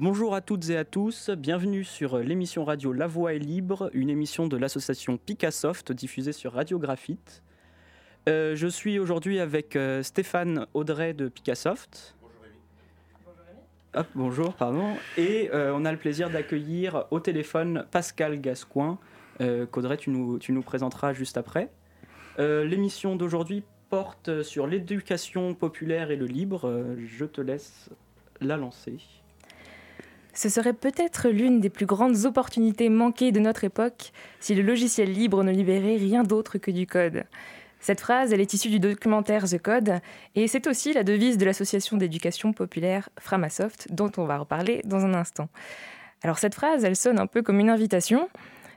Bonjour à toutes et à tous, bienvenue sur l'émission radio La Voix est libre, une émission de l'association Picassoft diffusée sur Radio Graphite. Euh, je suis aujourd'hui avec euh, Stéphane Audrey de Picassoft. Bonjour Rémi. bonjour, pardon. Et euh, on a le plaisir d'accueillir au téléphone Pascal Gascoin, qu'Audrey tu nous, tu nous présenteras juste après. L'émission d'aujourd'hui porte sur l'éducation populaire et le libre. je te laisse la lancer. Ce serait peut-être l'une des plus grandes opportunités manquées de notre époque si le logiciel libre ne libérait rien d'autre que du code. Cette phrase, elle est issue du documentaire The Code, et c'est aussi la devise de l'association d'éducation populaire Framasoft, dont on va reparler dans un instant. Alors cette phrase, elle sonne un peu comme une invitation.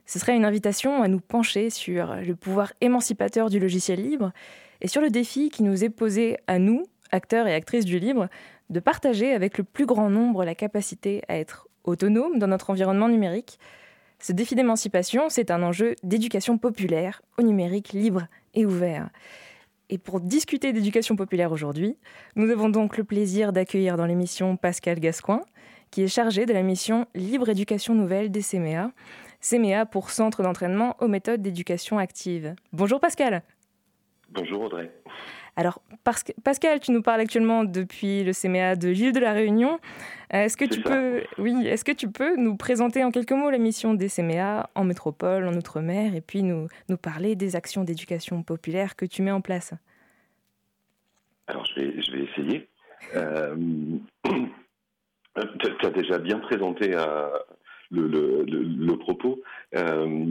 Ce serait une invitation à nous pencher sur le pouvoir émancipateur du logiciel libre et sur le défi qui nous est posé à nous, acteurs et actrices du libre, de partager avec le plus grand nombre la capacité à être autonome dans notre environnement numérique. Ce défi d'émancipation, c'est un enjeu d'éducation populaire au numérique libre et ouvert. Et pour discuter d'éducation populaire aujourd'hui, nous avons donc le plaisir d'accueillir dans l'émission Pascal Gascoin, qui est chargé de la mission Libre Éducation Nouvelle des CMEA. CMEA pour Centre d'entraînement aux méthodes d'éducation active. Bonjour Pascal. Bonjour Audrey. Alors, Pascal, tu nous parles actuellement depuis le CMA de l'île de la Réunion. Est-ce que, tu peux, oui, est-ce que tu peux nous présenter en quelques mots la mission des CMA en métropole, en Outre-mer, et puis nous, nous parler des actions d'éducation populaire que tu mets en place? Alors, je vais, je vais essayer. Euh, tu as déjà bien présenté euh, le, le, le, propos. Euh,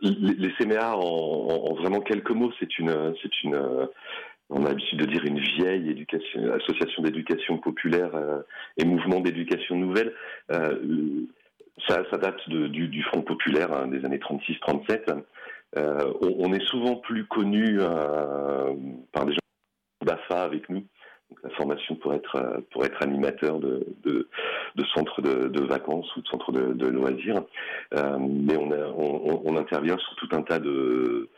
les, les CMA, en, en, vraiment quelques mots, c'est une, c'est une, on a l'habitude de dire une vieille éducation, association d'éducation populaire euh, et mouvement d'éducation nouvelle. Euh, ça, date du, Front populaire hein, des années 36-37. Euh, on, est souvent plus connu par des gens d'AFA avec nous, donc la formation pour être pour être animateur de, de, centres de, vacances ou de centres de, loisirs. mais on, on, intervient sur tout un tas de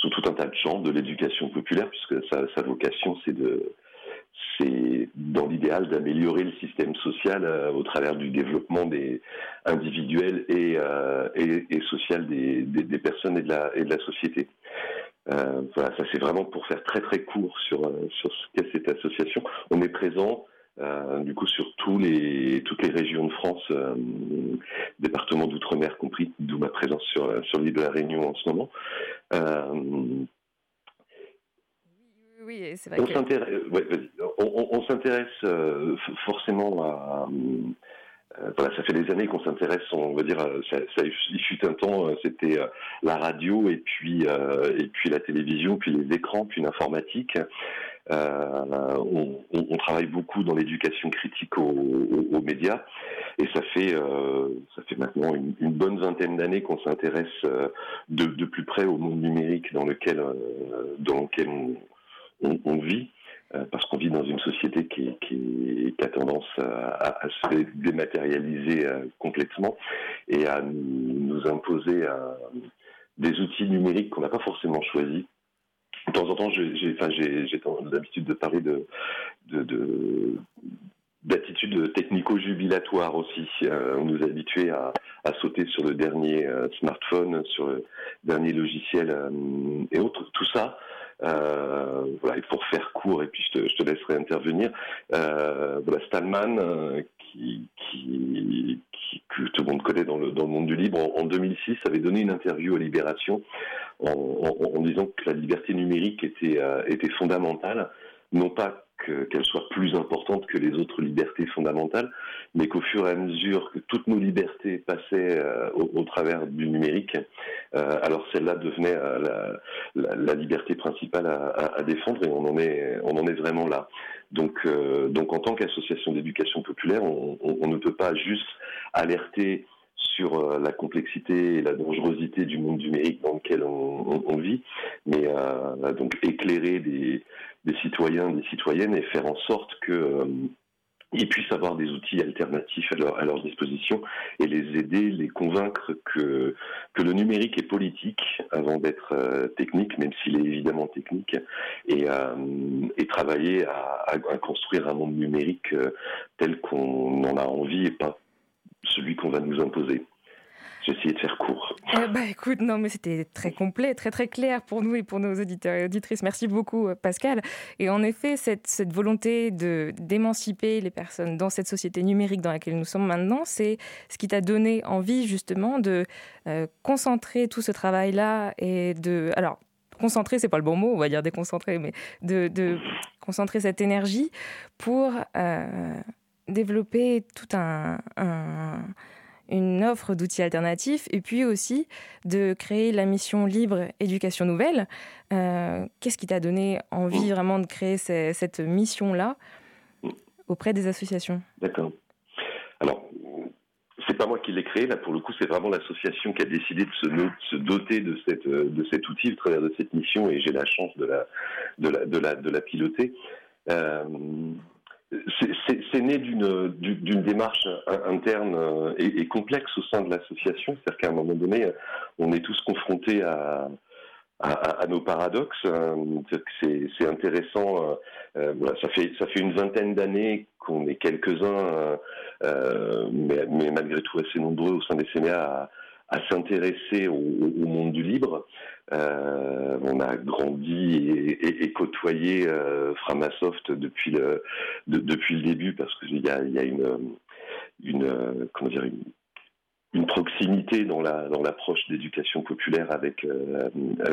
sous tout un tas de champs de l'éducation populaire, puisque sa, vocation, c'est de, c'est dans l'idéal d'améliorer le système social euh, au travers du développement des individuels et, euh, et, et, social des, des, personnes et de la, et de la société. Euh, voilà, ça c'est vraiment pour faire très très court sur, sur ce qu'est cette association. On est présent euh, du coup sur tous les, toutes les régions de France, euh, départements d'outre-mer compris, d'où ma présence sur, sur l'île de la Réunion en ce moment. Euh, oui, c'est vrai. On s'intéresse forcément à. voilà, ça fait des années qu'on s'intéresse, on va dire, ça, ça, il fut un temps, c'était la radio et puis et puis la télévision, puis les écrans, puis l'informatique. Euh, on, travaille beaucoup dans l'éducation critique aux, médias. Et ça fait euh, ça fait maintenant une, bonne vingtaine d'années qu'on s'intéresse euh, de, plus près au monde numérique dans lequel dans lequel on, vit parce qu'on vit dans une société qui, a tendance à, se dématérialiser complètement et à nous, imposer des outils numériques qu'on n'a pas forcément choisis de temps en temps, j'ai enfin, l'habitude de parler de, de, d'attitudes technico-jubilatoires aussi. Euh, on nous a habitués à, à, sauter sur le dernier euh, smartphone, sur le dernier logiciel euh, et autres. Tout ça, voilà, et pour faire court, et puis je te, je te laisserai intervenir, voilà, Stallman, qui, que tout le monde connaît dans le, monde du libre, en, en 2006 avait donné une interview à Libération en, disant que la liberté numérique était, euh, était fondamentale, non pas qu'elle soit plus importante que les autres libertés fondamentales, mais qu'au fur et à mesure que toutes nos libertés passaient euh, au, travers du numérique, euh, alors celle-là devenait la, la, liberté principale à, défendre et on en est, on en est vraiment là. Donc, donc en tant qu'association d'éducation populaire, on, ne peut pas juste alerter sur euh, la complexité et la dangerosité du monde numérique dans lequel on, vit, mais euh, donc éclairer des, citoyens, des citoyennes et faire en sorte que euh, ils puissent avoir des outils alternatifs à leur, à disposition et les aider, les convaincre que, que le numérique est politique avant d'être technique, même s'il est évidemment technique, et, travailler à, construire un monde numérique tel qu'on en a envie et pas celui qu'on va nous imposer. J'ai essayé de faire court. Bah écoute, non mais c'était très complet, très très clair pour nous et pour nos auditeurs et auditrices. Merci beaucoup euh, Pascal. Et en effet, cette, volonté de d'émanciper les personnes dans cette société numérique dans laquelle nous sommes maintenant, c'est ce qui t'a donné envie justement de euh, concentrer tout ce travail-là et de... Alors, concentrer, c'est pas le bon mot, on va dire déconcentrer, mais de, de concentrer cette énergie pour euh, développer tout un, un une offre d'outils alternatifs et puis aussi de créer la mission libre éducation nouvelle. Euh, qu'est-ce qui t'a donné envie vraiment de créer cette mission-là auprès des associations? D'accord. Alors, c'est pas moi qui l'ai créé, là pour le coup, c'est vraiment l'association qui a décidé de se, se, doter de, cette, de cet outil au travers de cette mission et j'ai la chance de la, de la, de la, de la piloter. Euh, c'est né d'une démarche interne euh, et, complexe au sein de l'association. C'est-à-dire qu'à un moment donné, on est tous confrontés à, nos paradoxes. Euh, c'est intéressant. Euh, ça fait une vingtaine d'années qu'on est quelques-uns, mais, malgré tout assez nombreux au sein des CMA à, à s'intéresser au, monde du libre. Euh, on a grandi et, côtoyé euh, Framasoft depuis le depuis le début parce qu'il y a, une une comment dire une proximité dans la dans l'approche d'éducation populaire avec euh,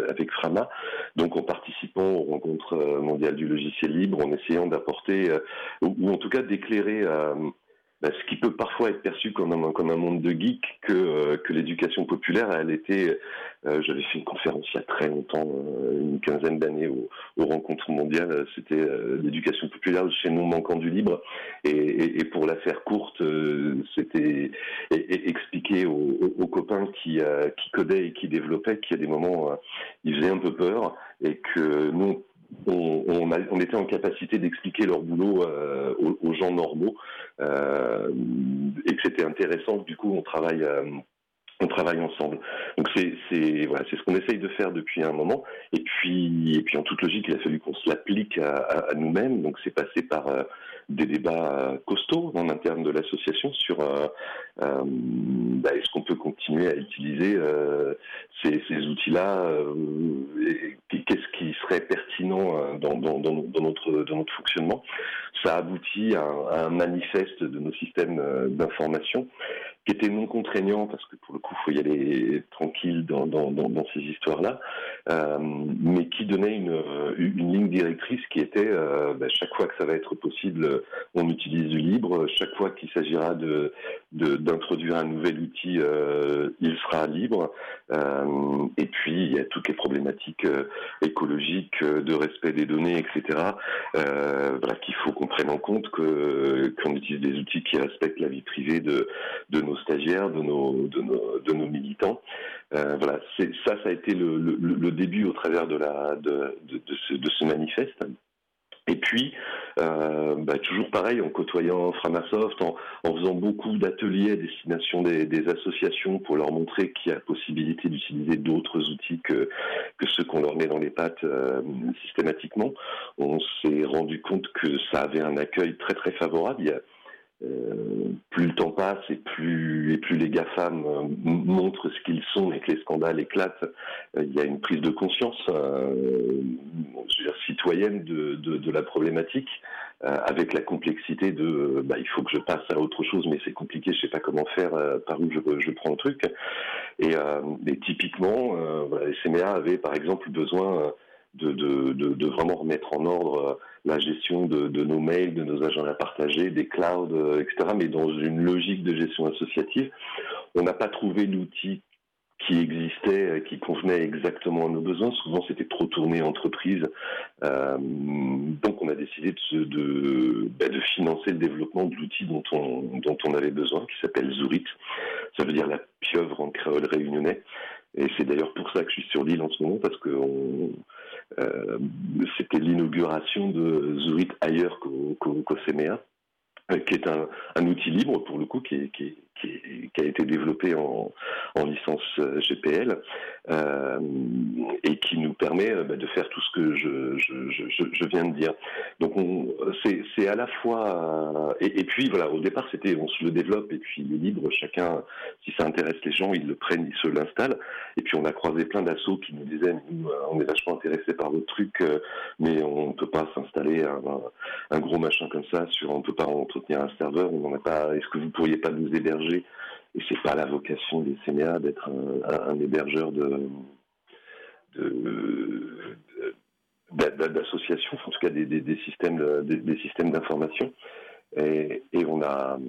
avec Frama. Donc en participant aux rencontres mondiales du logiciel libre, en essayant d'apporter ou en tout cas d'éclairer bah, ce qui peut parfois être perçu comme un, monde de geeks, que, euh, que l'éducation populaire, elle était, euh, j'avais fait une conférence il y a très longtemps, euh, une quinzaine d'années aux, rencontres mondiales, c'était l'éducation populaire chez nous manquant du libre, et, pour la faire courte, c'était expliquer aux, aux, copains qui, qui codaient et qui développaient qu'il y a des moments, ils faisaient un peu peur, et que nous, on, était en capacité d'expliquer leur boulot euh, aux, gens normaux euh, et que c'était intéressant. Du coup, on travaille. Euh, on travaille ensemble. Donc c'est c'est voilà, c'est ce qu'on essaye de faire depuis un moment. Et puis et puis en toute logique, il a fallu qu'on se l'applique à, à, nous-mêmes. Donc c'est passé par des débats costauds en interne de l'association sur euh, euh, bah, est-ce qu'on peut continuer à utiliser euh, ces, ces outils-là Qu'est-ce qui serait pertinent dans, dans, dans, dans, notre, dans notre fonctionnement? Ça aboutit à un, manifeste de nos systèmes d'information qui était non contraignant parce que pour le coup, il faut y aller tranquille dans, dans, dans ces histoires-là, euh, mais qui donnait une, une, ligne directrice qui était euh, bah, chaque fois que ça va être possible, on utilise du libre. Chaque fois qu'il s'agira de d'introduire un nouvel outil, euh, il sera libre. Euh, et puis il y a toutes les problématiques euh, écologiques, de respect des données, etc. voilà qu'il faut qu'on prenne en compte que qu'on utilise des outils qui respectent la vie privée de de nos stagiaires, de nos, de nos, de nos militants. Euh, voilà, ça, ça a été le, le, le, début au travers de, la, de, de, ce, de ce manifeste. Et puis, euh, bah, toujours pareil, en côtoyant Framasoft, en, en faisant beaucoup d'ateliers à destination des, des, associations pour leur montrer qu'il y a possibilité d'utiliser d'autres outils que, que ceux qu'on leur met dans les pattes euh, systématiquement, on s'est rendu compte que ça avait un accueil très très favorable. Il y a, euh, plus le temps passe et plus et plus les GAFAM euh, montrent ce qu'ils sont et que les scandales éclatent, euh, il y a une prise de conscience dire, citoyenne de, de, de, la problématique, avec la complexité de bah, il faut que je passe à autre chose, mais c'est compliqué, je sais pas comment faire, par où je, je, prends le truc. Et, et typiquement, voilà, les CMA avaient par exemple besoin de, vraiment remettre en ordre la gestion de, nos mails, de nos agendas partagés, des clouds, euh, etc., mais dans une logique de gestion associative. On n'a pas trouvé l'outil qui existait, euh, qui convenait exactement à nos besoins. Souvent, c'était trop tourné entreprise. Euh, donc, on a décidé bah, de, financer le développement de l'outil dont on, dont on avait besoin, qui s'appelle Zurit. Ça veut dire la pieuvre en créole réunionnais. Et c'est d'ailleurs pour ça que je suis sur l'île en ce moment, parce que on, euh, c'était l'inauguration de Zurit ailleurs qu'au qu qui est un, outil libre pour le coup, qui, qui, a été développé en, licence euh, GPL euh, et qui nous permet euh, bah, de faire tout ce que je, viens de dire. Donc c'est à la fois et, puis voilà au départ c'était on se le développe et puis il est libre chacun si ça intéresse les gens ils le prennent ils se l'installent et puis on a croisé plein d'assauts qui nous disaient on est vachement intéressés par votre truc mais on ne peut pas s'installer un, gros machin comme ça sur on ne peut pas entretenir un serveur on n'en a pas est-ce que vous pourriez pas nous héberger et c'est pas la vocation des CNA d'être un, hébergeur d'associations, en tout cas des, systèmes des, systèmes d'information. Et, on a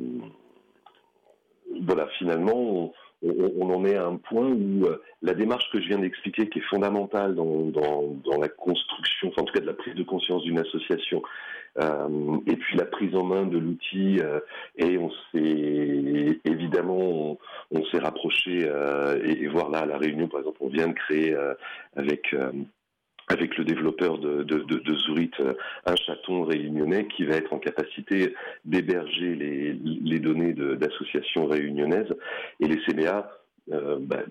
voilà finalement on, en est à un point où euh, la démarche que je viens d'expliquer, qui est fondamentale dans, la construction, enfin en tout cas de la prise de conscience d'une association, euh, et puis la prise en main de l'outil, euh, et on s'est évidemment on, s'est rapproché, et, voir là à la réunion par exemple, on vient de créer avec avec le développeur de, de, euh, un chaton réunionnais qui va être en capacité d'héberger les, les données d'associations réunionnaises. Et les bah,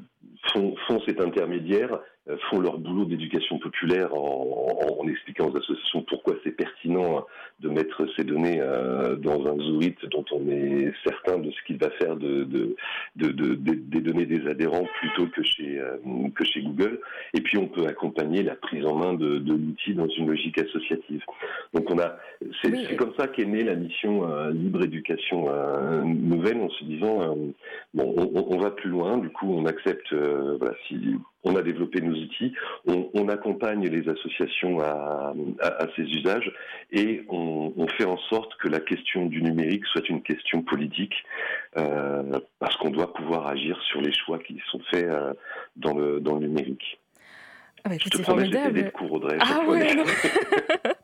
font, font, cet intermédiaire euh, font leur boulot d'éducation populaire en, expliquant aux associations pourquoi c'est pertinent de mettre ces données euh, dans un Zorit dont on est certain de ce qu'il va faire de, des données des adhérents plutôt que chez, euh, que chez Google. Et puis on peut accompagner la prise en main de, l'outil dans une logique associative. Donc on a, c'est comme ça qu'est née la mission Libre Éducation Nouvelle en se disant bon, on, va plus loin. Du coup, on accepte, voilà, si on a développé nos outils, on, accompagne les associations à, ces usages et on, fait en sorte que la question du numérique soit une question politique euh, parce qu'on doit pouvoir agir sur les choix qui sont faits euh, dans, le, dans le numérique. Ah bah, Je te promets, j'ai des cours Audrey. Ah ouais,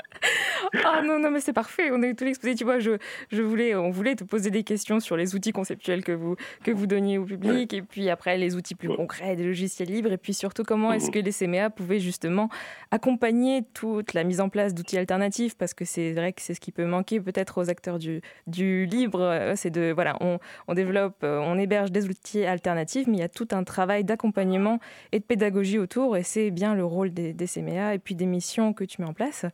Ah non, non, mais c'est parfait. On est tout exposé. Tu vois, je, je voulais, on voulait te poser des questions sur les outils conceptuels que vous, que vous donniez au public. Et puis après, les outils plus concrets, des logiciels libres. Et puis surtout, comment est-ce que les CMA pouvaient justement accompagner toute la mise en place d'outils alternatifs? Parce que c'est vrai que c'est ce qui peut manquer peut-être aux acteurs du, du libre. Euh, c'est de, voilà, on, on développe, euh, on héberge des outils alternatifs, mais il y a tout un travail d'accompagnement et de pédagogie autour. Et c'est bien le rôle des, des CMA et puis des missions que tu mets en place.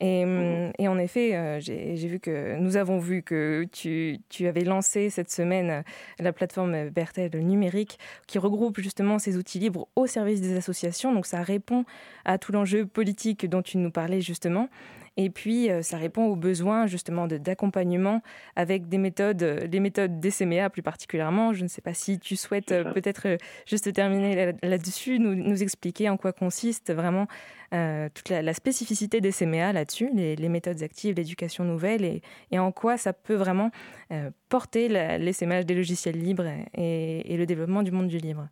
Et, mmh. et en effet, euh, j'ai vu que nous avons vu que tu, tu, avais lancé cette semaine euh, la plateforme Bertel numérique qui regroupe justement ces outils libres au service des associations. Donc ça répond à tout l'enjeu politique dont tu nous parlais justement. Et puis, euh, ça répond aux besoins justement d'accompagnement avec des méthodes, euh, les méthodes DCMA plus particulièrement. Je ne sais pas si tu souhaites euh, peut-être juste terminer là-dessus, nous, nous, expliquer en quoi consiste vraiment toute la, spécificité des CMA là-dessus, les, méthodes actives, l'éducation nouvelle et, et, en quoi ça peut vraiment porter l'essaimage des logiciels libres et, et le développement du monde du libre.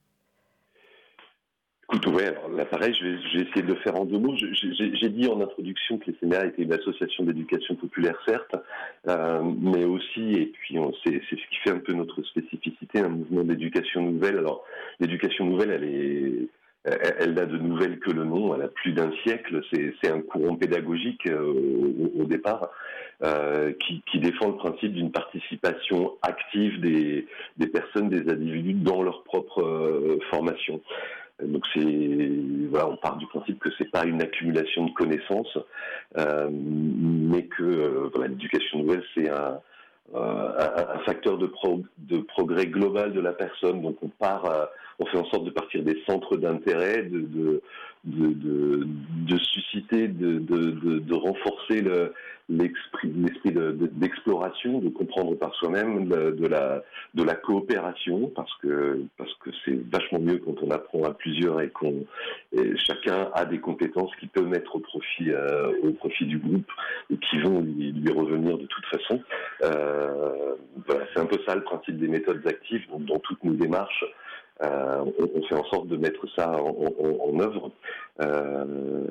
Écoute, ouais, alors là, pareil, je vais, essayer de le faire en deux mots. J'ai dit en introduction que les CNA étaient une association d'éducation populaire, certes, euh, mais aussi, et puis c'est ce qui fait un peu notre spécificité, un mouvement d'éducation nouvelle. Alors, l'éducation nouvelle, elle est, elle n'a de nouvelles que le nom, elle a plus d'un siècle, c'est un courant pédagogique euh, au, départ euh, qui, qui, défend le principe d'une participation active des, des, personnes, des individus dans leur propre formation. Donc c'est voilà, on part du principe que c'est pas une accumulation de connaissances, euh, mais que euh, l'éducation nouvelle c'est un, euh, un, facteur de, de, progrès global de la personne. Donc on part, on fait en sorte de partir des centres d'intérêt, de, susciter, de, renforcer le, l'esprit d'exploration, de, comprendre par soi-même, de, la, coopération, parce que c'est vachement mieux quand on apprend à plusieurs et qu'on chacun a des compétences qui peuvent mettre au profit euh, au profit du groupe et qui vont lui, revenir de toute façon. Euh, c'est un peu ça le principe des méthodes actives dans toutes nos démarches. Euh, on, fait en sorte de mettre ça en, œuvre. Euh,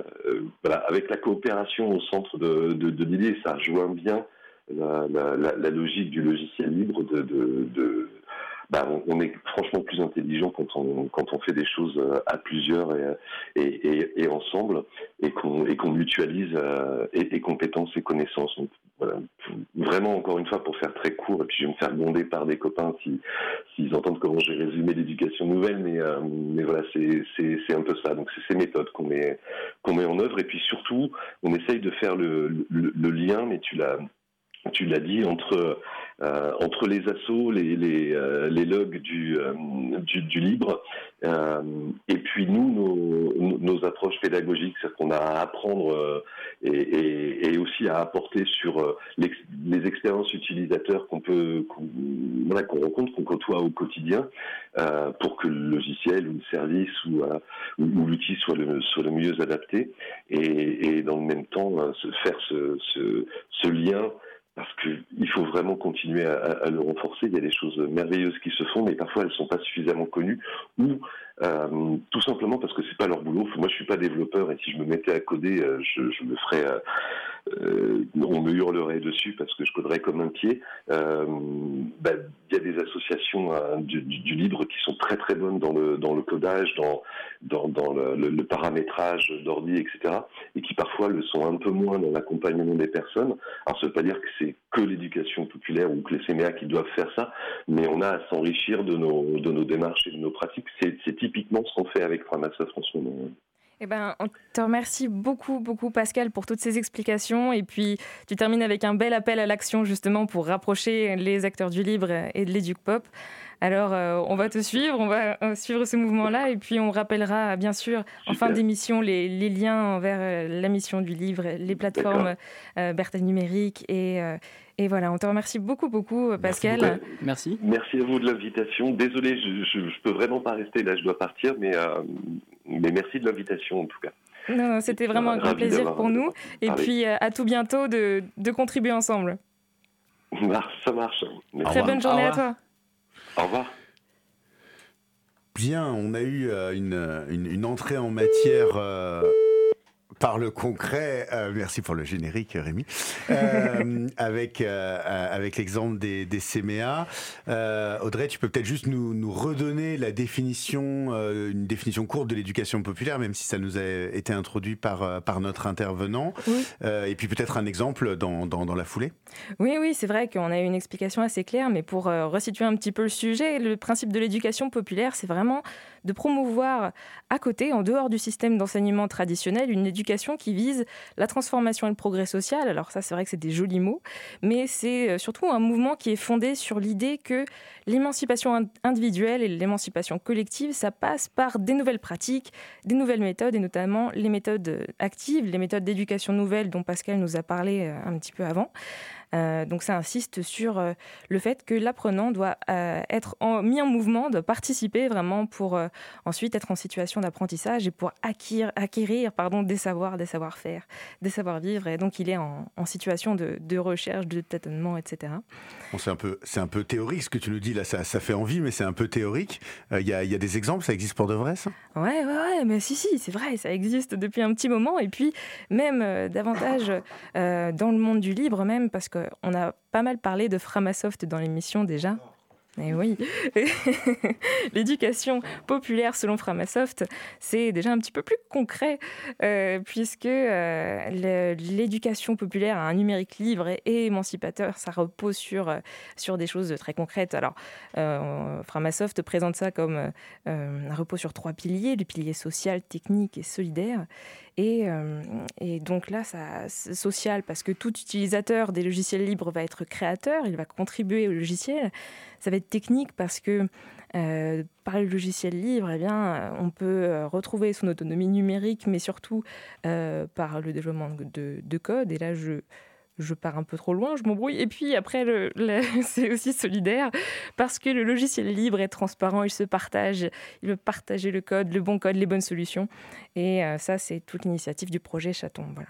voilà, avec la coopération au centre de, de, l'idée, ça rejoint bien la, logique du logiciel libre de, bah, on, est franchement plus intelligent quand on, quand on fait des choses à plusieurs et, et, ensemble et qu'on mutualise et, compétences et connaissances. Donc, voilà, vraiment, encore une fois, pour faire très court, et puis je vais me faire bonder par des copains s'ils entendent comment j'ai résumé l'éducation nouvelle, mais, mais voilà, c'est un peu ça. Donc c'est ces méthodes qu'on met, qu'on met en œuvre, et puis surtout, on essaye de faire le, le lien, mais tu l'as tu l'as dit, entre, euh, entre les assauts, les, les, euh, les logs du, euh, du, du, libre, et puis nous, nos, nos approches pédagogiques, c'est-à-dire qu'on a à apprendre et, et, et, aussi à apporter sur les, les expériences utilisateurs qu'on peut, qu'on voilà, qu'on rencontre, qu'on côtoie au quotidien, pour que le logiciel ou le service ou, ou, l'outil soit le, soit le mieux adapté, et, et dans le même temps faire ce, ce, ce lien parce qu'il faut vraiment continuer à, à, le renforcer. Il y a des choses merveilleuses qui se font, mais parfois elles ne sont pas suffisamment connues ou euh, tout simplement parce que c'est pas leur boulot. Moi, je suis pas développeur et si je me mettais à coder, euh, je, je me ferais, euh, euh, on me hurlerait dessus parce que je coderais comme un pied. Euh, bah, il y a des associations hein, du, du, libre qui sont très très bonnes dans le dans le codage, dans dans, dans le, le, paramétrage d'ordi, etc. Et qui parfois le sont un peu moins dans l'accompagnement des personnes. Alors, ça veut pas dire que c'est que l'éducation populaire ou que les CMA qui doivent faire ça, mais on a à s'enrichir de nos de nos démarches et de nos pratiques. C'est typiquement ce qu'on fait avec Framasoft en ce moment. Eh ben, on te remercie beaucoup, beaucoup, Pascal, pour toutes ces explications. Et puis, tu termines avec un bel appel à l'action, justement, pour rapprocher les acteurs du libre et de l'éduc pop. Alors, euh, on va te suivre, on va euh, suivre ce mouvement-là, et puis on rappellera, bien sûr, en fin d'émission, les, les, liens vers euh, la mission du livre, les plateformes euh, Bertha Numérique et. Euh, et voilà, on te remercie beaucoup, beaucoup, Pascal. Merci. Merci à vous de l'invitation. Désolé, je ne peux vraiment pas rester là, je dois partir, mais, euh, mais merci de l'invitation en tout cas. Non, c'était vraiment un grand plaisir pour nous. Et puis à tout bientôt de, de contribuer ensemble. Ça marche. Merci. Très bonne journée à toi. Au revoir. Bien, on a eu euh, une, une, une, entrée en matière euh, par le concret. Euh, merci pour le générique, Rémi. Euh, avec euh, avec l'exemple des, des CMA. Audrey, tu peux peut-être juste nous, nous redonner la définition, une définition courte de l'éducation populaire, même si ça nous a été introduit par par notre intervenant. Oui. et puis peut-être un exemple dans, dans, dans la foulée. Oui, oui, c'est vrai qu'on a eu une explication assez claire, mais pour resituer un petit peu le sujet, le principe de l'éducation populaire, c'est vraiment de promouvoir à côté, en dehors du système d'enseignement traditionnel, une éducation qui vise la transformation et le progrès social. Alors ça, c'est vrai que c'est des jolis mots, mais c'est surtout un mouvement qui est fondé sur l'idée que l'émancipation individuelle et l'émancipation collective, ça passe par des nouvelles pratiques, des nouvelles méthodes, et notamment les méthodes actives, les méthodes d'éducation nouvelle dont Pascal nous a parlé un petit peu avant. Euh, donc ça insiste sur euh, le fait que l'apprenant doit euh, être en, mis en mouvement, doit participer vraiment pour ensuite être en situation d'apprentissage et pour acquérir, acquérir pardon, des savoirs, des savoir-faire, des savoir-vivre. Et donc il est en, en situation de, de, recherche, de tâtonnement, etc. Bon, c'est un peu, c'est un peu théorique ce que tu nous dis là. Ça, ça fait envie, mais c'est un peu théorique. Il y, a, y, a, des exemples, ça existe pour de vrai, ça? Ouais, ouais, ouais, mais si, si, c'est vrai, ça existe depuis un petit moment. Et puis même davantage dans le monde du libre, même parce qu'on a pas mal parlé de Framasoft dans l'émission déjà. Et oui, l'éducation populaire selon Framasoft, c'est déjà un petit peu plus concret euh, puisque euh, l'éducation populaire à un numérique libre et, émancipateur, ça repose sur, euh, sur des choses très concrètes. Alors, Framasoft présente ça comme un repos sur trois piliers, le pilier social, technique et solidaire. Et, et, donc là, ça, social parce que tout utilisateur des logiciels libres va être créateur, il va contribuer au logiciel. Ça va technique parce que euh, par le logiciel libre, eh bien, on peut retrouver son autonomie numérique, mais surtout euh, par le développement de, de, code. Et là, je, je pars un peu trop loin, je m'embrouille. Et puis après, le, c'est aussi solidaire parce que le logiciel libre est transparent, il se partage, il veut partager le code, le bon code, les bonnes solutions. Et euh, ça, c'est toute l'initiative du projet Chaton. Voilà.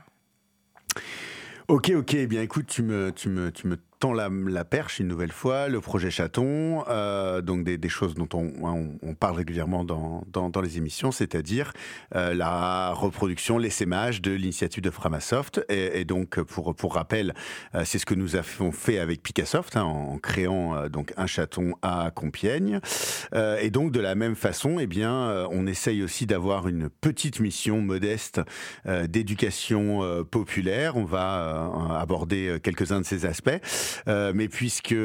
Ok, ok. Eh bien, écoute, tu me, tu me tend la, la, perche une nouvelle fois, le projet Chaton, euh, donc des, des, choses dont on, on, on parle régulièrement dans, dans, dans les émissions, c'est-à-dire euh, la reproduction, l'essaimage de l'initiative de Framasoft. Et, et, donc, pour, pour rappel, euh, c'est ce que nous avons fait avec Picassoft, hein, en créant euh, donc un chaton à Compiègne. Euh, et donc, de la même façon, eh bien, euh, on essaye aussi d'avoir une petite mission modeste d'éducation populaire. On va aborder quelques-uns de ces aspects. Mais puisque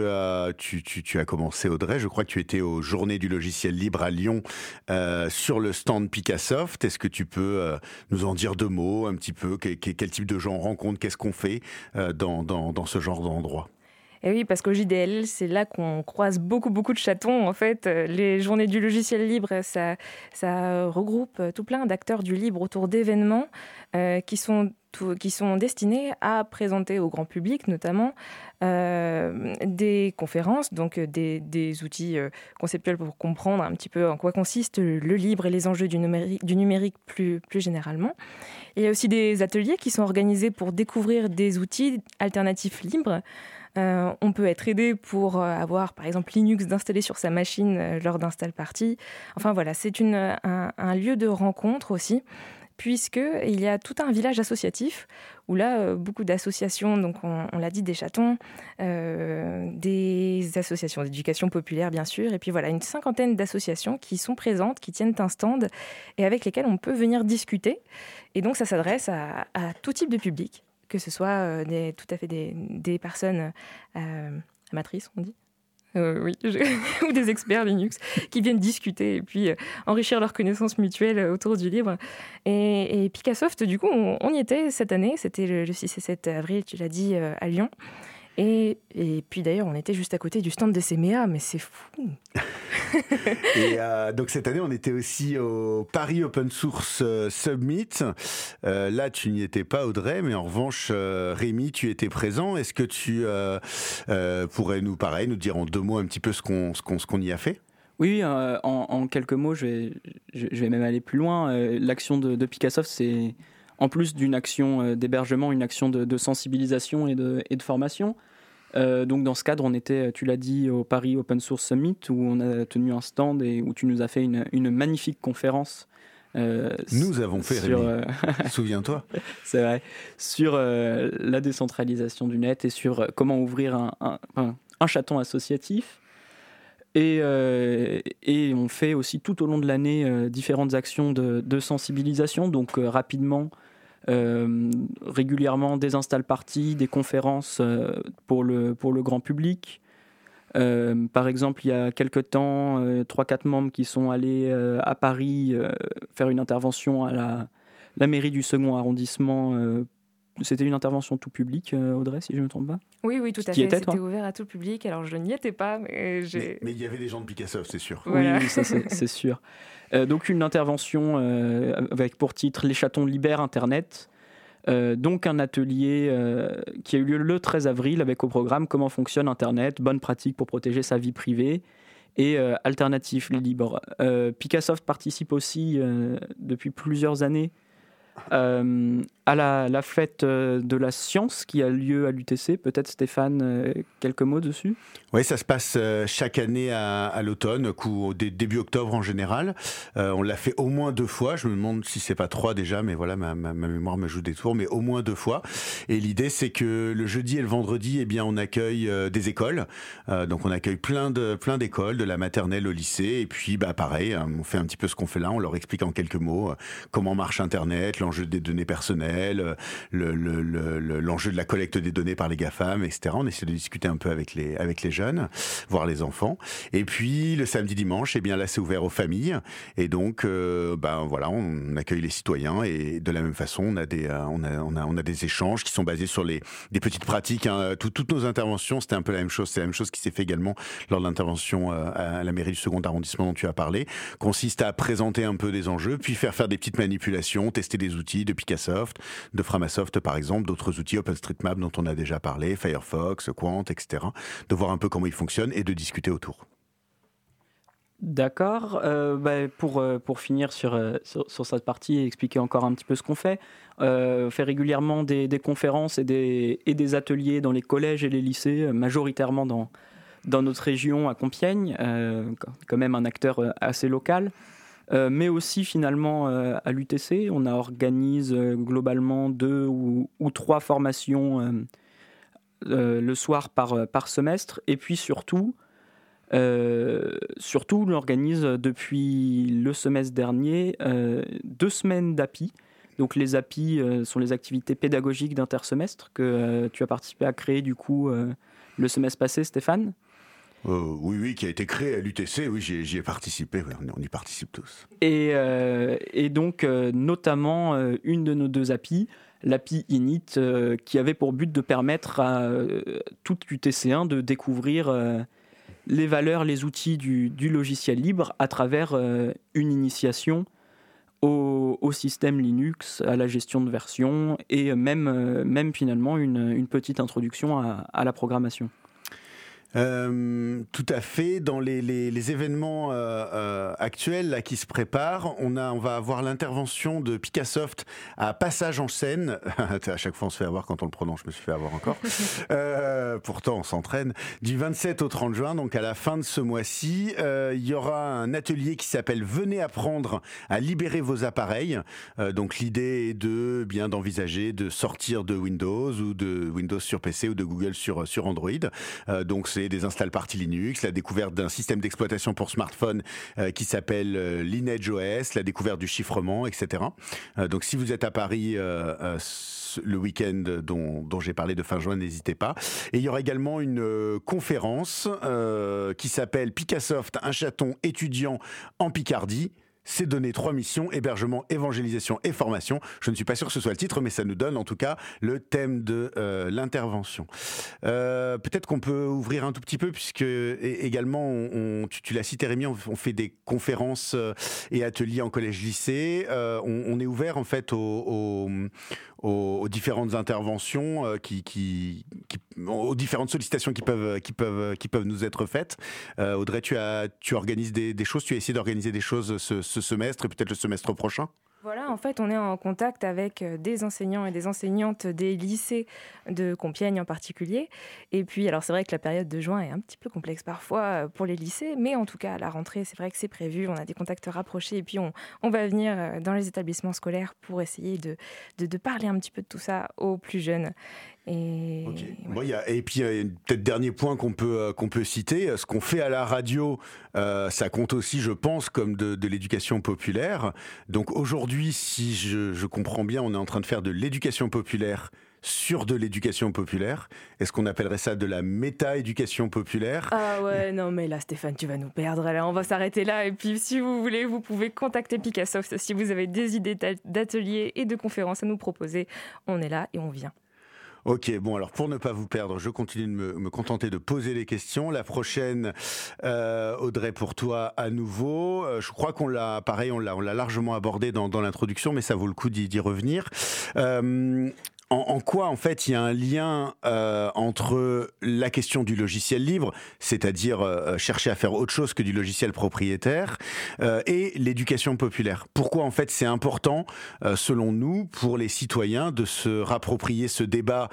tu, tu, as commencé, Audrey, je crois que tu étais aux Journées du logiciel libre à Lyon sur le stand Picassoft. Est-ce que tu peux nous en dire deux mots, un petit peu, quel, type de gens on rencontre, qu'est-ce qu'on fait dans, ce genre d'endroit? Et oui, parce qu'au JDL, c'est là qu'on croise beaucoup, beaucoup de chatons. En fait, euh, les journées du logiciel libre, ça, regroupe tout plein d'acteurs du libre autour d'événements euh, qui sont qui sont destinés à présenter au grand public notamment euh, des conférences, donc des, des outils conceptuels pour comprendre un petit peu en quoi consiste le libre et les enjeux du numérique, plus, généralement. Il y a aussi des ateliers qui sont organisés pour découvrir des outils alternatifs libres. Euh, on peut être aidé pour euh, avoir, par exemple, Linux d'installer sur sa machine euh, lors d'install party. Enfin voilà, c'est un, lieu de rencontre aussi, puisqu'il y a tout un village associatif où là, beaucoup d'associations, donc on, l'a dit, des chatons, des associations d'éducation populaire, bien sûr, et puis voilà, une cinquantaine d'associations qui sont présentes, qui tiennent un stand et avec lesquelles on peut venir discuter. Et donc, ça s'adresse à tout type de public que ce soit euh, des, tout à fait des, des personnes euh, amatrices, on dit euh, oui, ou des experts Linux qui viennent discuter et puis enrichir leurs connaissances mutuelles autour du libre. Et, et Picassoft, du coup, on, y était cette année, c'était le, le, 6 et 7 avril, tu l'as dit, à Lyon. Et, et puis d'ailleurs, on était juste à côté du stand de CMEA, mais c'est fou. et euh, donc cette année, on était aussi au Paris Open Source euh, Summit. Euh, là, tu n'y étais pas, Audrey, mais en revanche, Rémi, tu étais présent. Est-ce que tu pourrais nous, pareil, nous dire en deux mots un petit peu ce qu'on ce qu'on y a fait? Oui, en, quelques mots, je vais, je, vais même aller plus loin. L'action de, de Picassoft, c'est en plus d'une action d'hébergement, une action de, de sensibilisation et de, et de formation. Euh, donc dans ce cadre, on était, tu l'as dit, au Paris Open Source Summit où on a tenu un stand et où tu nous as fait une, magnifique conférence. Euh, nous avons fait, sur, euh, souviens-toi. C'est vrai, sur la décentralisation du net et sur comment ouvrir un, un, chaton associatif. Et, et, on fait aussi tout au long de l'année différentes actions de, de sensibilisation. Donc rapidement, euh, régulièrement des install parties, des conférences euh, pour, le, pour le grand public. Euh, par exemple, il y a quelques temps, 3-4 membres qui sont allés à Paris faire une intervention à la, la mairie du second arrondissement c'était une intervention tout public, Audrey, si je ne me trompe pas Oui, oui, tout à fait. C'était ouvert à tout public. Alors, je n'y étais pas, mais j'ai. Mais, il y avait des gens de Picasso, c'est sûr. Oui, ça, c'est sûr. Euh, donc une intervention euh, avec pour titre Les chatons libèrent Internet. Euh, donc un atelier qui a eu lieu le 13 avril avec au programme comment fonctionne Internet, bonnes pratiques pour protéger sa vie privée et alternatives libres. Picassoft participe aussi depuis plusieurs années euh, à la, fête euh, de la science qui a lieu à l'UTC. Peut-être Stéphane, euh, quelques mots dessus? Oui, ça se passe chaque année à, l'automne, au début octobre en général. on l'a fait au moins deux fois. Je me demande si c'est pas trois déjà, mais voilà, ma, mémoire me joue des tours, mais au moins deux fois. Et l'idée, c'est que le jeudi et le vendredi, eh bien, on accueille des écoles. donc, on accueille plein de plein d'écoles, de la maternelle au lycée. Et puis, bah, pareil, on fait un petit peu ce qu'on fait là. On leur explique en quelques mots comment marche Internet, l'enjeu des données personnelles, l'enjeu de la collecte des données par les GAFAM, etc. On essaie de discuter un peu avec les, avec les jeunes, voir les enfants. Et puis le samedi dimanche, eh bien là c'est ouvert aux familles. Et donc, euh, ben voilà, on accueille les citoyens et de la même façon, on a des, euh, on a, on a, on a des échanges qui sont basés sur les, des petites pratiques. Hein. toutes nos interventions, c'était un peu la même chose. C'est la même chose qui s'est fait également lors de l'intervention euh, à la mairie du second arrondissement dont tu as parlé. Consiste à présenter un peu des enjeux, puis faire faire des petites manipulations, tester des outils de Picassoft, de Framasoft par exemple, d'autres outils OpenStreetMap dont on a déjà parlé, Firefox, Quant, etc. De voir un peu comment ils fonctionnent et de discuter autour. D'accord. Euh, bah, pour, euh, pour finir euh, sur, sur, cette partie et expliquer encore un petit peu ce qu'on fait, on fait régulièrement des, des, conférences et des, et des ateliers dans les collèges et les lycées, majoritairement dans, dans notre région à Compiègne, quand même un acteur assez local. Euh, mais aussi finalement euh, à l'UTC, on organise euh, globalement deux ou, trois formations le soir par, par semestre, et puis surtout, surtout on organise depuis le semestre dernier deux semaines d'API. Donc les API sont les activités pédagogiques d'intersemestre que tu as participé à créer du coup le semestre passé, Stéphane. Oui, oui, qui a été créé à l'UTC, oui, j'y ai, participé, on y participe tous. Et, et donc, notamment, une de nos deux API, l'API init, qui avait pour but de permettre à tout UTC1 de découvrir les valeurs, les outils du, logiciel libre à travers euh, une initiation au, système Linux, à la gestion de versions et même, euh, même finalement une, petite introduction à la programmation. Euh, tout à fait. Dans les, les, événements euh, euh, actuels là, qui se préparent, on, a, on va avoir l'intervention de Picassoft à Passage en scène. à chaque fois, on se fait avoir quand on le prononce. Je me suis fait avoir encore. pourtant, on s'entraîne. Du 27 au 30 juin, donc à la fin de ce mois-ci, il y aura un atelier qui s'appelle Venez apprendre à libérer vos appareils. donc l'idée est de bien d'envisager de sortir de Windows ou de Windows sur PC ou de Google sur, sur Android. donc c'est des install parties Linux, la découverte d'un système d'exploitation pour smartphone euh, qui s'appelle euh, Lineage OS, la découverte du chiffrement, etc. Euh, donc si vous êtes à Paris le week-end dont, dont j'ai parlé de fin juin, n'hésitez pas. Et il y aura également une conférence qui s'appelle Picassoft, un chaton étudiant en Picardie c'est donner trois missions, hébergement, évangélisation et formation. Je ne suis pas sûr que ce soit le titre, mais ça nous donne en tout cas le thème de euh, l'intervention. Euh, peut-être qu'on peut ouvrir un tout petit peu, puisque également, on, tu, l'as cité Rémi, on, fait des conférences euh, et ateliers en collège-lycée. On, est ouvert en fait aux, différentes interventions, qui, aux différentes sollicitations qui peuvent, nous être faites. Audrey, tu, as, organises des, des, choses, tu as essayé d'organiser des choses ce, ce semestre et peut-être le semestre prochain voilà, en fait, on est en contact avec euh, des enseignants et des enseignantes des lycées de Compiègne en particulier. Et puis, alors c'est vrai que la période de juin est un petit peu complexe parfois euh, pour les lycées, mais en tout cas, à la rentrée, c'est vrai que c'est prévu. On a des contacts rapprochés et puis on, va venir euh, dans les établissements scolaires pour essayer de parler un petit peu de tout ça aux plus jeunes. Et, et puis peut-être dernier point qu'on peut euh, qu'on peut citer, ce qu'on fait à la radio, euh, ça compte aussi, je pense, comme de, de l'éducation populaire. Donc aujourd'hui, si je, je, comprends bien, on est en train de faire de l'éducation populaire sur de l'éducation populaire. Est-ce qu'on appellerait ça de la méta-éducation populaire? Ah ouais, non mais là Stéphane, tu vas nous perdre. Là, on va s'arrêter là. Et puis si vous voulez, vous pouvez contacter Picassoft si vous avez des idées d'ateliers et de conférences à nous proposer. On est là et on vient. Ok, bon alors pour ne pas vous perdre, je continue de me, contenter de poser les questions. La prochaine, euh, Audrey, pour toi à nouveau. Euh, je crois qu'on l'a, pareil, on l'a, largement abordé dans, dans l'introduction, mais ça vaut le coup d'y, revenir. Euh, en, quoi, en fait, il y a un lien euh, entre la question du logiciel libre, c'est-à-dire euh, chercher à faire autre chose que du logiciel propriétaire, euh, et l'éducation populaire. Pourquoi, en fait, c'est important, selon nous, pour les citoyens, de se rapproprier ce débat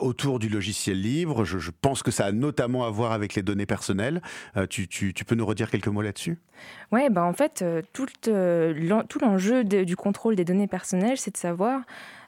autour du logiciel libre? Je, pense que ça a notamment à voir avec les données personnelles. Tu, peux nous redire quelques mots là-dessus? Oui, bah en fait, tout, l'enjeu du contrôle des données personnelles, c'est de savoir euh,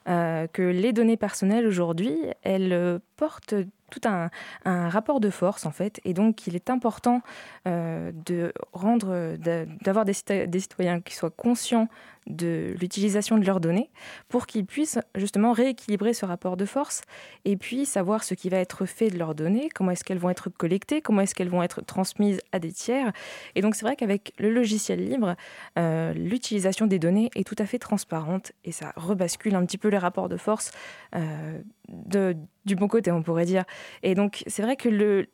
que les données personnelles aujourd'hui, elles tout un, rapport de force en fait, et donc il est important euh, de rendre, d'avoir des, citoyens qui soient conscients de l'utilisation de leurs données pour qu'ils puissent justement rééquilibrer ce rapport de force et puis savoir ce qui va être fait de leurs données, comment est-ce qu'elles vont être collectées, comment est-ce qu'elles vont être transmises à des tiers. Et donc c'est vrai qu'avec le logiciel libre, euh, l'utilisation des données est tout à fait transparente et ça rebascule un petit peu les rapports de force. Euh, de, du bon côté, on pourrait dire. Et donc, c'est vrai que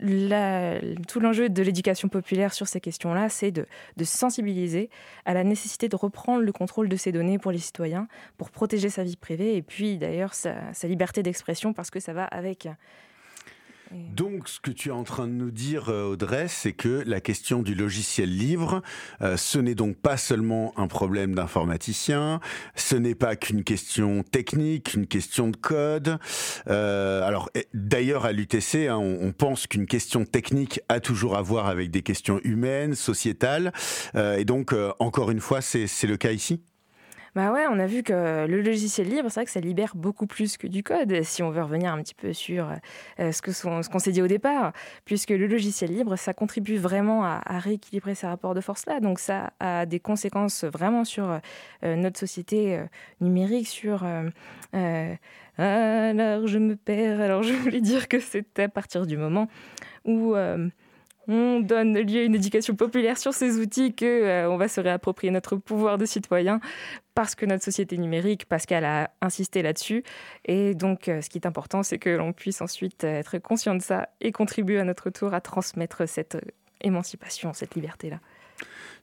tout l'enjeu de l'éducation populaire sur ces questions-là, c'est de, sensibiliser à la nécessité de reprendre le contrôle de ces données pour les citoyens, pour protéger sa vie privée et puis d'ailleurs sa liberté d'expression, parce que ça va avec. Donc, ce que tu es en train de nous dire, euh, Audrey, c'est que la question du logiciel libre, euh, ce n'est donc pas seulement un problème d'informaticien, ce n'est pas qu'une question technique, une question de code. Euh, alors, d'ailleurs, à l'UTC, hein, on, pense qu'une question technique a toujours à voir avec des questions humaines, sociétales. et donc, encore une fois, c'est le cas ici? Bah ouais, on a vu que le logiciel libre, c'est vrai que ça libère beaucoup plus que du code, si on veut revenir un petit peu sur euh, ce qu'on s'est dit au départ, puisque le logiciel libre, ça contribue vraiment à, rééquilibrer ces rapports de force-là. Donc ça a des conséquences vraiment sur euh, notre société euh, numérique, sur... alors je me perds, alors je voulais dire que c'était à partir du moment où on donne lieu à une éducation populaire sur ces outils que euh, on va se réapproprier notre pouvoir de citoyen parce que notre société numérique, qu'elle a insisté là-dessus. Et donc, euh, ce qui est important, c'est que l'on puisse ensuite être conscient de ça et contribuer à notre tour à transmettre cette euh, émancipation, cette liberté-là.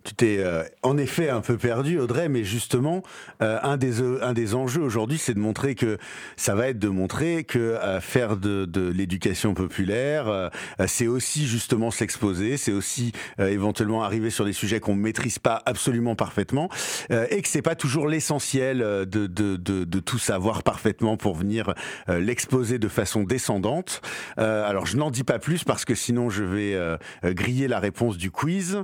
Tu t'es euh, en effet un peu perdu, Audrey, mais justement, euh, un, des, euh, un des enjeux aujourd'hui, c'est de montrer que ça va être de montrer que faire de, de l'éducation populaire, c'est aussi justement s'exposer, c'est aussi éventuellement arriver sur des sujets qu'on maîtrise pas absolument parfaitement, et que c'est pas toujours l'essentiel de, de, de, de, tout savoir parfaitement pour venir l'exposer de façon descendante. alors, je n'en dis pas plus parce que sinon je vais griller la réponse du quiz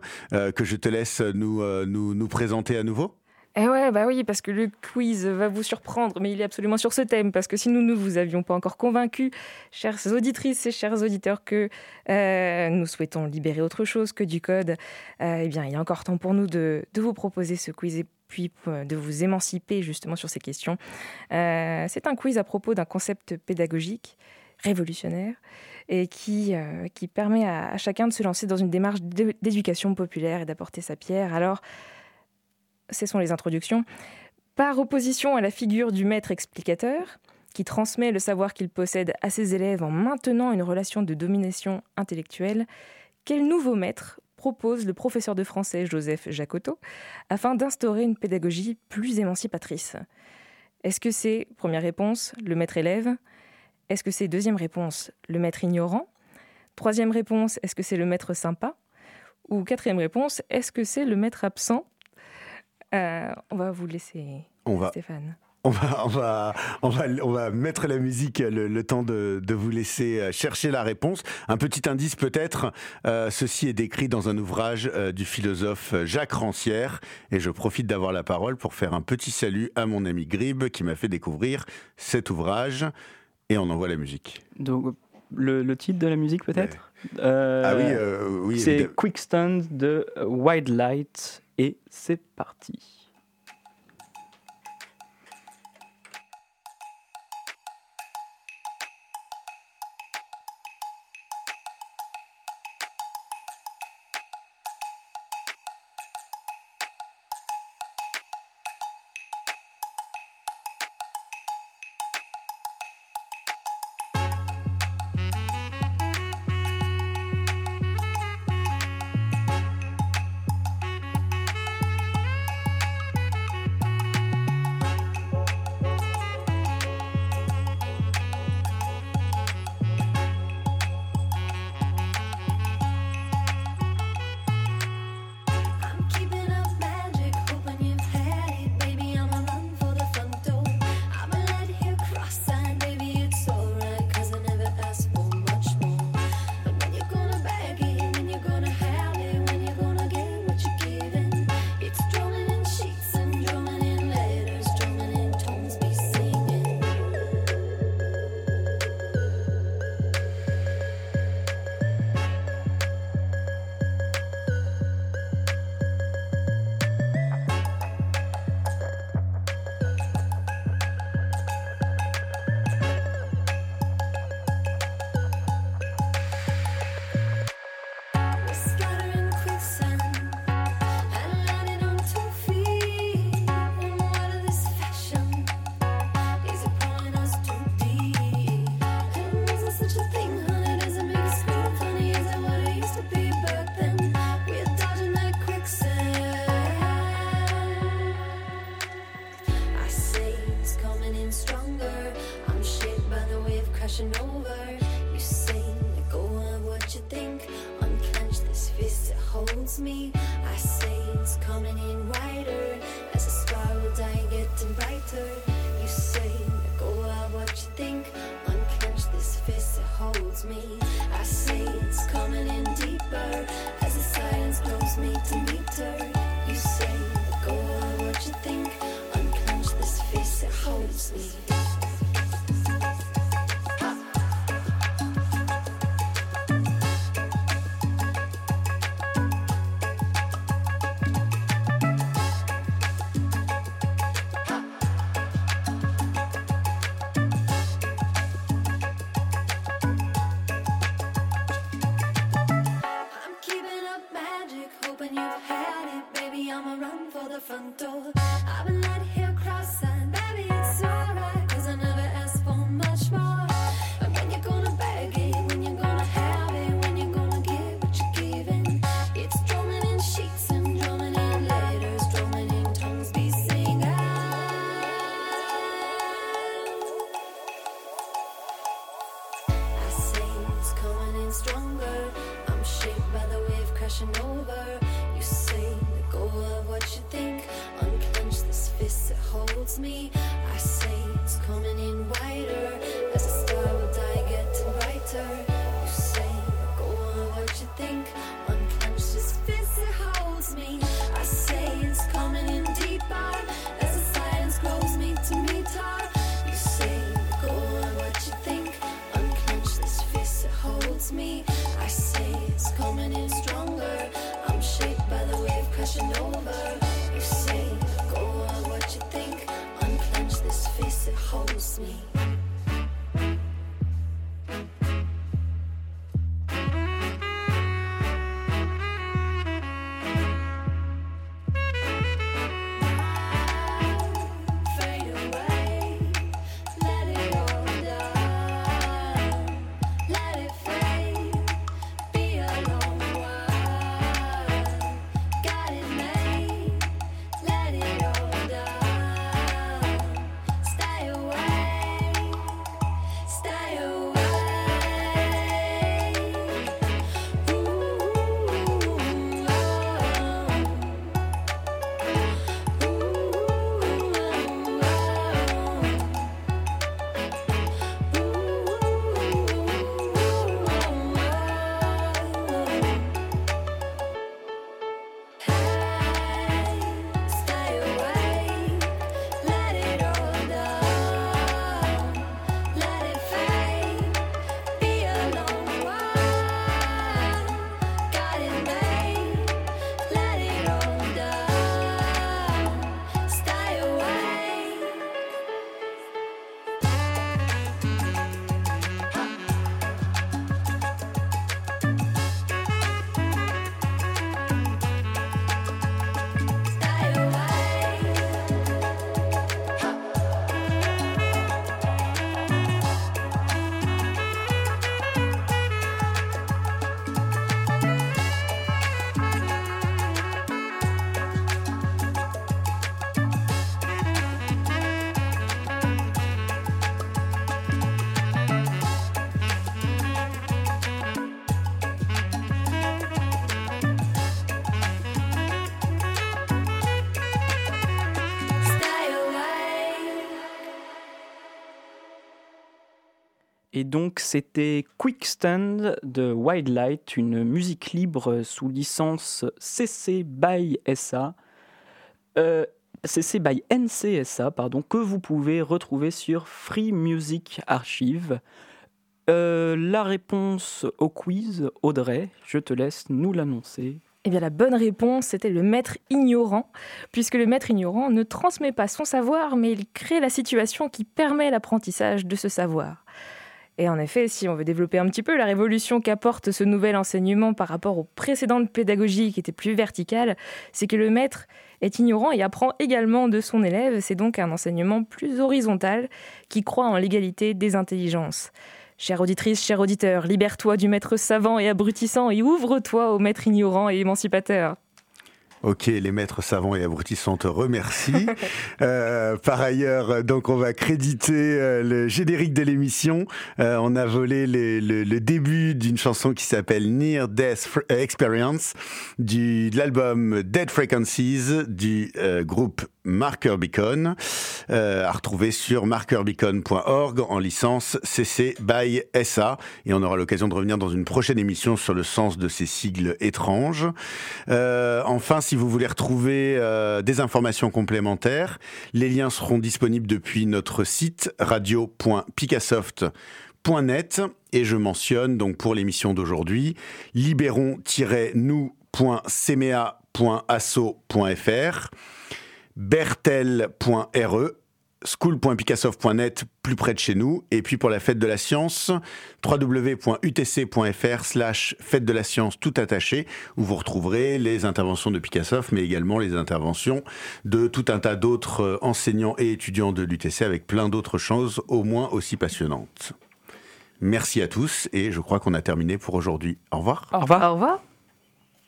je te laisse nous, euh, nous, nous présenter à nouveau eh ouais, bah oui, parce que le quiz va vous surprendre, mais il est absolument sur ce thème, parce que si nous ne vous avions pas encore convaincu, chères auditrices et chers auditeurs, que euh, nous souhaitons libérer autre chose que du code, euh, eh bien, il a encore temps pour nous de, de, vous proposer ce quiz et puis de vous émanciper justement sur ces questions. C'est un quiz à propos d'un concept pédagogique révolutionnaire et qui, euh, permet à, chacun de se lancer dans une démarche d'éducation populaire et d'apporter sa pierre. Alors, ce sont les introductions. Par opposition à la figure du maître explicateur, qui transmet le savoir qu'il possède à ses élèves en maintenant une relation de domination intellectuelle, quel nouveau maître propose le professeur de français Joseph Jacotot afin d'instaurer une pédagogie plus émancipatrice? Est-ce que c'est, première réponse, le maître élève? Est-ce que c'est deuxième réponse, le maître ignorant? Troisième réponse, est-ce que c'est le maître sympa? Ou quatrième réponse, est-ce que c'est le maître absent? Euh, On va vous laisser, Stéphane. On va, on, va, on, va, on va mettre la musique le, temps de, de, vous laisser euh, chercher la réponse. Un petit indice peut-être, euh, ceci est décrit dans un ouvrage du philosophe Jacques Rancière et je profite d'avoir la parole pour faire un petit salut à mon ami Grib qui m'a fait découvrir cet ouvrage. Et on envoie la musique. Donc, le, titre de la musique peut-être euh, Ah oui, euh, oui C'est Quick Stand de Wide Light et c'est parti. Et donc c'était Quickstand de Wildlight, une musique libre sous licence CC by SA. Euh, CC by NCSA, pardon, que vous pouvez retrouver sur Free Music Archive. Euh, la réponse au quiz, Audrey, je te laisse nous l'annoncer. Eh bien, la bonne réponse, c'était le maître ignorant, puisque le maître ignorant ne transmet pas son savoir, mais il crée la situation qui permet l'apprentissage de ce savoir. Et en effet, si on veut développer un petit peu la révolution qu'apporte ce nouvel enseignement par rapport aux précédentes pédagogies qui étaient plus verticales, c'est que le maître est ignorant et apprend également de son élève. C'est donc un enseignement plus horizontal qui croit en l'égalité des intelligences. Chère auditrice, cher auditeur, libère-toi du maître savant et abrutissant et ouvre-toi au maître ignorant et émancipateur. Ok, les maîtres savants et abrutissants te remercient. euh, par ailleurs, donc on va créditer euh, le générique de l'émission. Euh, on a volé le, le, le début d'une chanson qui s'appelle Near Death Experience du, de l'album Dead Frequencies du euh, groupe Marker Beacon, euh, à retrouver sur markerbeacon.org en licence CC by SA. Et on aura l'occasion de revenir dans une prochaine émission sur le sens de ces sigles étranges. Euh, enfin, si vous voulez retrouver euh, des informations complémentaires. Les liens seront disponibles depuis notre site radio.picasoft.net et je mentionne donc pour l'émission d'aujourd'hui libéron-nous.cmea.asso.fr bertel.re school.picassoft.net plus près de chez nous. Et puis pour la fête de la science, www.utc.fr slash fête de la science tout attaché, où vous retrouverez les interventions de Picassoft, mais également les interventions de tout un tas d'autres euh, enseignants et étudiants de l'UTC avec plein d'autres choses au moins aussi passionnantes. Merci à tous et je crois qu'on a terminé pour aujourd'hui. Au revoir. Au revoir. Au revoir.